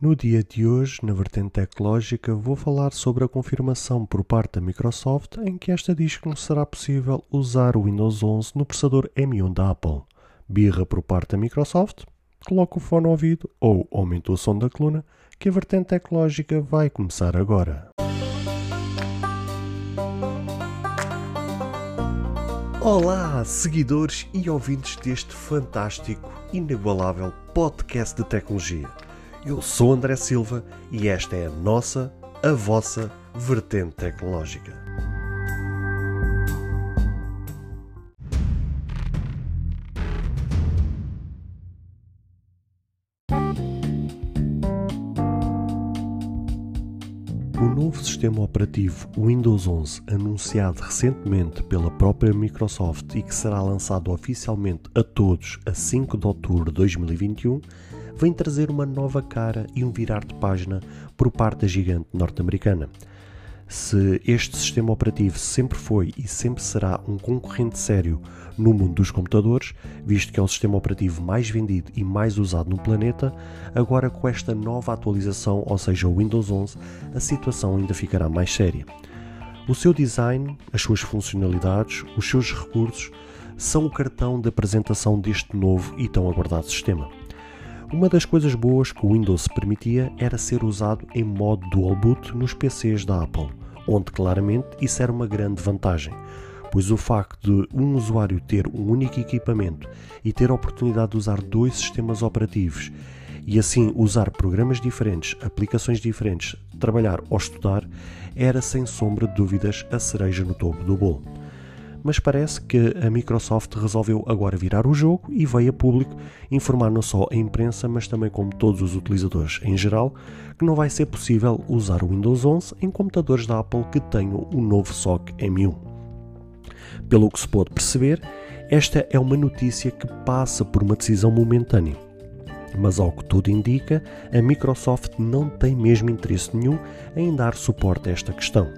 No dia de hoje, na vertente tecnológica, vou falar sobre a confirmação por parte da Microsoft em que esta diz que não será possível usar o Windows 11 no processador M1 da Apple. Birra por parte da Microsoft, coloca o fone ao ouvido ou aumenta o som da coluna, que a vertente tecnológica vai começar agora. Olá, seguidores e ouvintes deste fantástico, inigualável podcast de tecnologia. Eu sou André Silva e esta é a nossa, a vossa vertente tecnológica. O novo sistema operativo Windows 11, anunciado recentemente pela própria Microsoft e que será lançado oficialmente a todos a 5 de outubro de 2021, vem trazer uma nova cara e um virar de página por parte da gigante norte-americana. Se este sistema operativo sempre foi e sempre será um concorrente sério no mundo dos computadores, visto que é o sistema operativo mais vendido e mais usado no planeta, agora com esta nova atualização, ou seja, o Windows 11, a situação ainda ficará mais séria. O seu design, as suas funcionalidades, os seus recursos são o cartão de apresentação deste novo e tão aguardado sistema. Uma das coisas boas que o Windows permitia era ser usado em modo dual boot nos PCs da Apple, onde claramente isso era uma grande vantagem, pois o facto de um usuário ter um único equipamento e ter a oportunidade de usar dois sistemas operativos e assim usar programas diferentes, aplicações diferentes, trabalhar ou estudar, era sem sombra de dúvidas a cereja no topo do bolo mas parece que a Microsoft resolveu agora virar o jogo e veio a público informar não só a imprensa, mas também como todos os utilizadores em geral, que não vai ser possível usar o Windows 11 em computadores da Apple que tenham o novo SOC M1. Pelo que se pode perceber, esta é uma notícia que passa por uma decisão momentânea. Mas ao que tudo indica, a Microsoft não tem mesmo interesse nenhum em dar suporte a esta questão.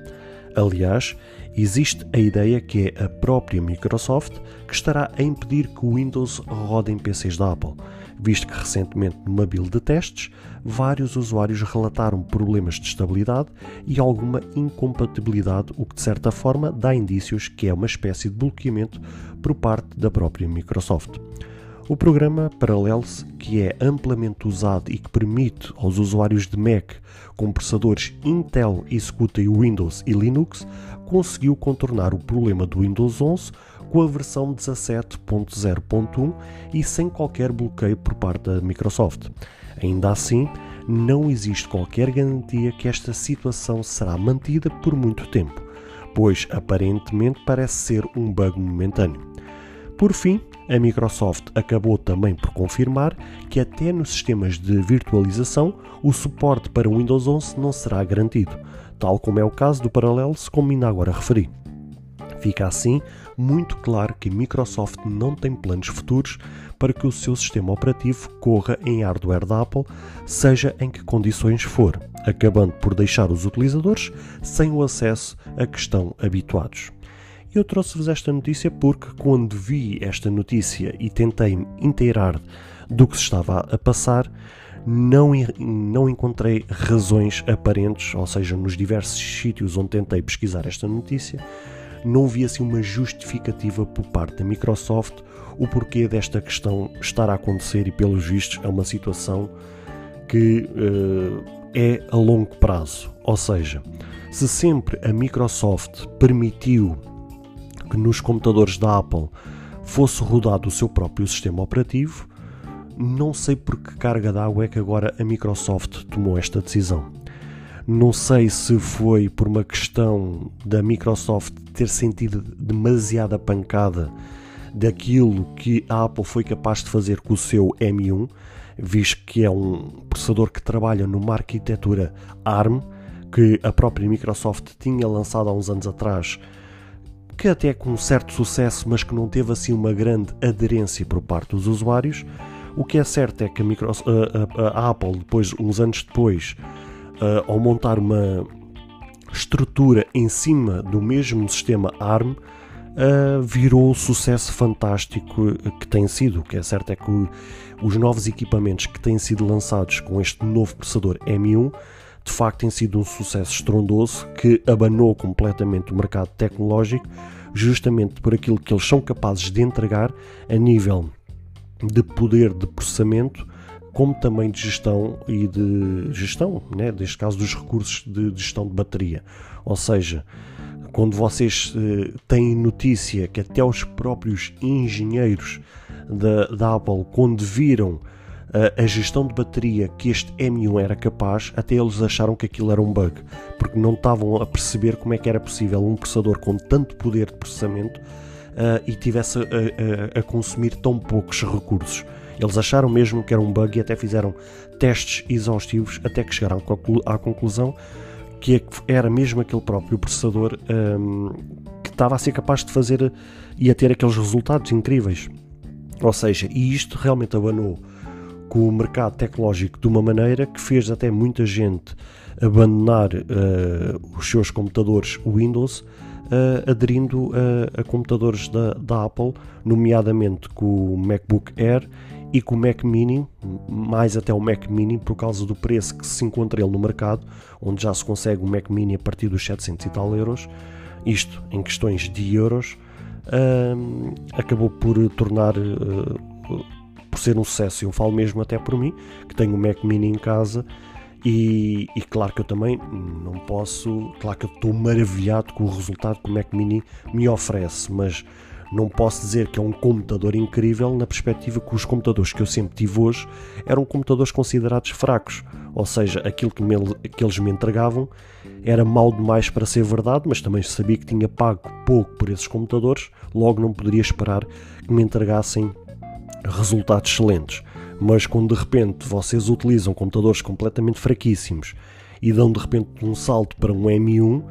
Aliás, existe a ideia que é a própria Microsoft que estará a impedir que o Windows rode em PCs da Apple, visto que recentemente numa build de testes, vários usuários relataram problemas de estabilidade e alguma incompatibilidade, o que de certa forma dá indícios que é uma espécie de bloqueamento por parte da própria Microsoft. O programa Parallels, que é amplamente usado e que permite aos usuários de Mac com processadores Intel executem Windows e Linux, conseguiu contornar o problema do Windows 11 com a versão 17.0.1 e sem qualquer bloqueio por parte da Microsoft. Ainda assim, não existe qualquer garantia que esta situação será mantida por muito tempo, pois aparentemente parece ser um bug momentâneo. Por fim, a Microsoft acabou também por confirmar que até nos sistemas de virtualização o suporte para o Windows 11 não será garantido, tal como é o caso do Parallels, como ainda agora referi. Fica assim muito claro que Microsoft não tem planos futuros para que o seu sistema operativo corra em hardware da Apple, seja em que condições for, acabando por deixar os utilizadores sem o acesso a que estão habituados. Eu trouxe-vos esta notícia porque, quando vi esta notícia e tentei me inteirar do que se estava a passar, não, não encontrei razões aparentes, ou seja, nos diversos sítios onde tentei pesquisar esta notícia, não vi assim uma justificativa por parte da Microsoft o porquê desta questão estar a acontecer e, pelos vistos, é uma situação que uh, é a longo prazo. Ou seja, se sempre a Microsoft permitiu que nos computadores da Apple fosse rodado o seu próprio sistema operativo, não sei por que carga d'água é que agora a Microsoft tomou esta decisão. Não sei se foi por uma questão da Microsoft ter sentido demasiada pancada daquilo que a Apple foi capaz de fazer com o seu M1, visto que é um processador que trabalha numa arquitetura ARM, que a própria Microsoft tinha lançado há uns anos atrás que até com um certo sucesso, mas que não teve assim uma grande aderência por parte dos usuários. O que é certo é que a, Microsoft, a, a, a Apple, depois, uns anos depois, ao montar uma estrutura em cima do mesmo sistema ARM, virou o sucesso fantástico que tem sido. O que é certo é que os novos equipamentos que têm sido lançados com este novo processador M1 de facto têm sido um sucesso estrondoso que abanou completamente o mercado tecnológico, justamente por aquilo que eles são capazes de entregar a nível de poder de processamento, como também de gestão e de gestão, né, neste caso dos recursos de gestão de bateria. Ou seja, quando vocês eh, têm notícia que até os próprios engenheiros da, da Apple, quando viram a gestão de bateria que este M1 era capaz, até eles acharam que aquilo era um bug, porque não estavam a perceber como é que era possível um processador com tanto poder de processamento uh, e tivesse a, a, a, consumir tão poucos recursos. Eles acharam mesmo que era um bug e até fizeram testes exaustivos até que chegaram à conclusão que era mesmo aquele próprio processador um, que estava a ser capaz de fazer e a ter aqueles resultados incríveis. Ou seja, e isto realmente abanou com o mercado tecnológico de uma maneira que fez até muita gente abandonar uh, os seus computadores Windows, uh, aderindo uh, a computadores da, da Apple, nomeadamente com o MacBook Air e com o Mac Mini, mais até o Mac Mini, por causa do preço que se encontra ele no mercado, onde já se consegue o Mac Mini a partir dos 700 e tal euros, isto em questões de euros, acabou por tornar, por ser um sucesso. Eu falo mesmo até por mim, que tenho o Mac Mini em casa, e, e, claro que eu também não posso, claro que eu estou maravilhado com o resultado que o Mac Mini me oferece, mas não posso dizer que é um computador incrível na perspectiva que os computadores que eu sempre tive hoje eram computadores considerados fracos, ou seja, aquilo que, me, que eles me entregavam era mal demais para ser verdade, mas também sabia que tinha pago pouco por esses computadores, logo não poderia esperar que me entregassem resultados excelentes. Mas quando de repente vocês utilizam computadores completamente fraquíssimos e dão de repente um salto para um M1,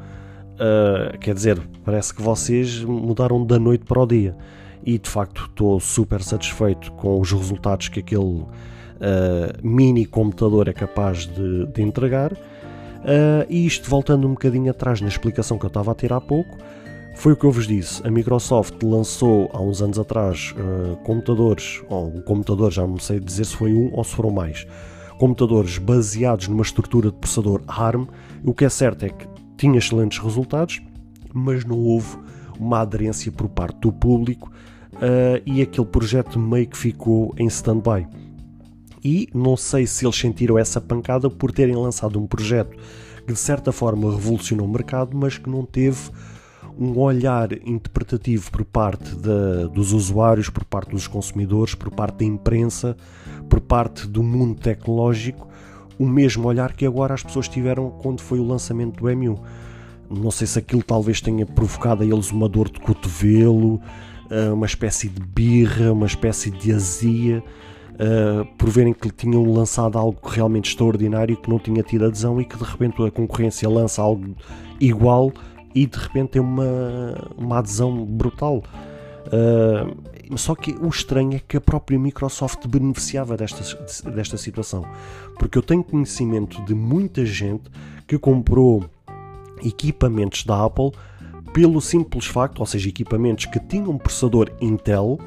Uh, quer dizer, parece que vocês mudaram da noite para o dia. E de facto estou super satisfeito com os resultados que aquele uh, mini computador é capaz de, de entregar. Uh, e isto, voltando um bocadinho atrás na explicação que eu estava a ter há pouco, foi o que eu vos disse. A Microsoft lançou há uns anos atrás computadores, ou um computador, já não sei dizer se foi um ou se foram mais, computadores baseados numa estrutura de processador ARM. O que é certo é que tinha excelentes resultados, mas não houve uma aderência por parte do público uh, e aquele projeto meio que ficou em stand-by. E não sei se eles sentiram essa pancada por terem lançado um projeto que de certa forma revolucionou o mercado, mas que não teve um olhar interpretativo por parte dos usuários, por parte dos consumidores, por parte da imprensa, por parte do mundo tecnológico, o mesmo olhar que agora as pessoas tiveram quando foi o lançamento do M1. Não sei se aquilo talvez tenha provocado a eles uma dor de cotovelo, eh, uma espécie de birra, uma espécie de azia, eh, por verem que tinham lançado algo realmente extraordinário que não tinha tido adesão e que de repente a concorrência lança algo igual e de repente tem uma, uma adesão brutal. Uh, só que o estranho é que a própria Microsoft beneficiava desta, desta situação, porque eu tenho conhecimento de muita gente que comprou equipamentos da Apple pelo simples facto, ou seja, equipamentos que tinham um processador Intel,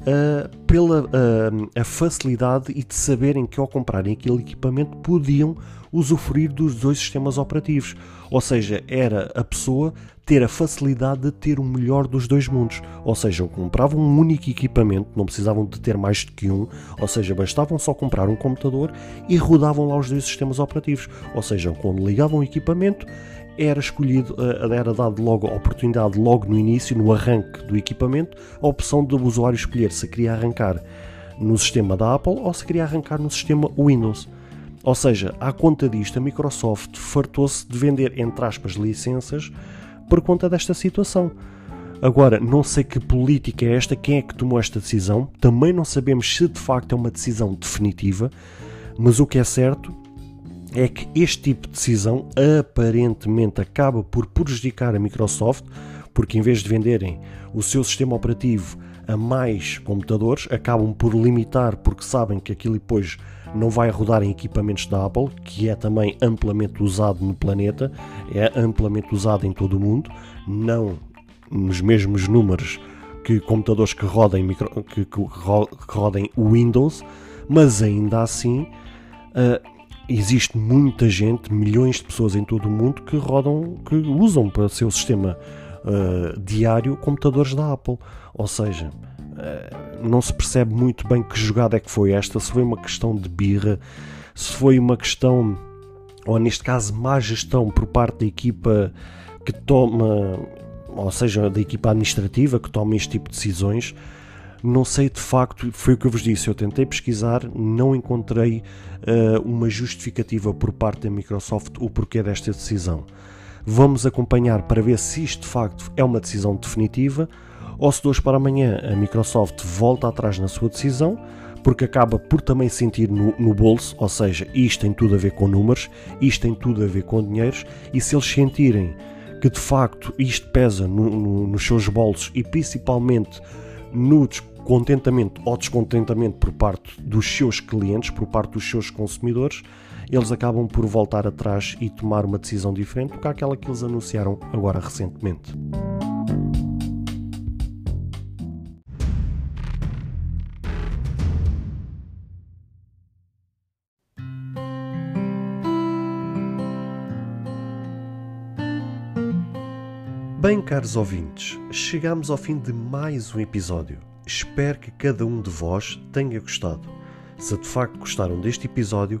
uh, pela uh, a facilidade e de saberem que ao comprarem aquele equipamento podiam usufruir dos dois sistemas operativos. Ou seja, era a pessoa ter a facilidade de ter o melhor dos dois mundos. Ou seja, compravam um único equipamento, não precisavam de ter mais do que um, ou seja, bastavam só comprar um computador e rodavam lá os dois sistemas operativos. Ou seja, quando ligavam o equipamento, era escolhido, eh, era dado logo a oportunidade, logo no início, no arranque do equipamento, a opção do usuário escolher se queria arrancar no sistema da Apple ou se queria arrancar no sistema Windows. Ou seja, à conta disto, a Microsoft fartou-se de vender, entre aspas, licenças por conta desta situação. Agora, não sei que política é esta, quem é que tomou esta decisão, também não sabemos se de facto é uma decisão definitiva, mas o que é certo é que este tipo de decisão aparentemente acaba por prejudicar a Microsoft, porque em vez de venderem o seu sistema operativo a mais computadores, acabam por limitar, porque sabem que aquilo depois não vai rodar em equipamentos da Apple, que é também amplamente usado no planeta, é amplamente usado em todo o mundo, não nos mesmos números que computadores que rodem, micro, que, que, rodem Windows, mas ainda assim uh, existe muita gente, milhões de pessoas em todo o mundo que rodam, que usam para o seu sistema uh, diário computadores da Apple. Ou seja, uh, não se percebe muito bem que jogada é que foi esta, se foi uma questão de birra, se foi uma questão, ou neste caso, má gestão por parte da equipa que toma, ou seja, da equipa administrativa que toma este tipo de decisões. Não sei de facto, foi o que eu vos disse. Eu tentei pesquisar, não encontrei uh, uma justificativa por parte da Microsoft o porquê desta decisão. Vamos acompanhar para ver se isto de facto é uma decisão definitiva ou se de hoje para amanhã a Microsoft volta atrás na sua decisão, porque acaba por também sentir no, no, bolso, ou seja, isto tem tudo a ver com números, isto tem tudo a ver com dinheiros, e se eles sentirem que de facto isto pesa no, no, nos seus bolsos e principalmente no descontentamento ou descontentamento por parte dos seus clientes, por parte dos seus consumidores, eles acabam por voltar atrás e tomar uma decisão diferente do que aquela que eles anunciaram agora recentemente. Bem, caros ouvintes, chegamos ao fim de mais um episódio. Espero que cada um de vós tenha gostado. Se de facto gostaram deste episódio,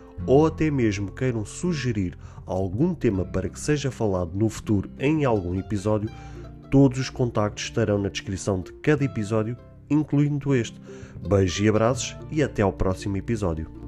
ou até mesmo queiram sugerir algum tema para que seja falado no futuro em algum episódio, todos os contactos estarão na descrição de cada episódio, incluindo este. Beijos e abraços e até ao próximo episódio.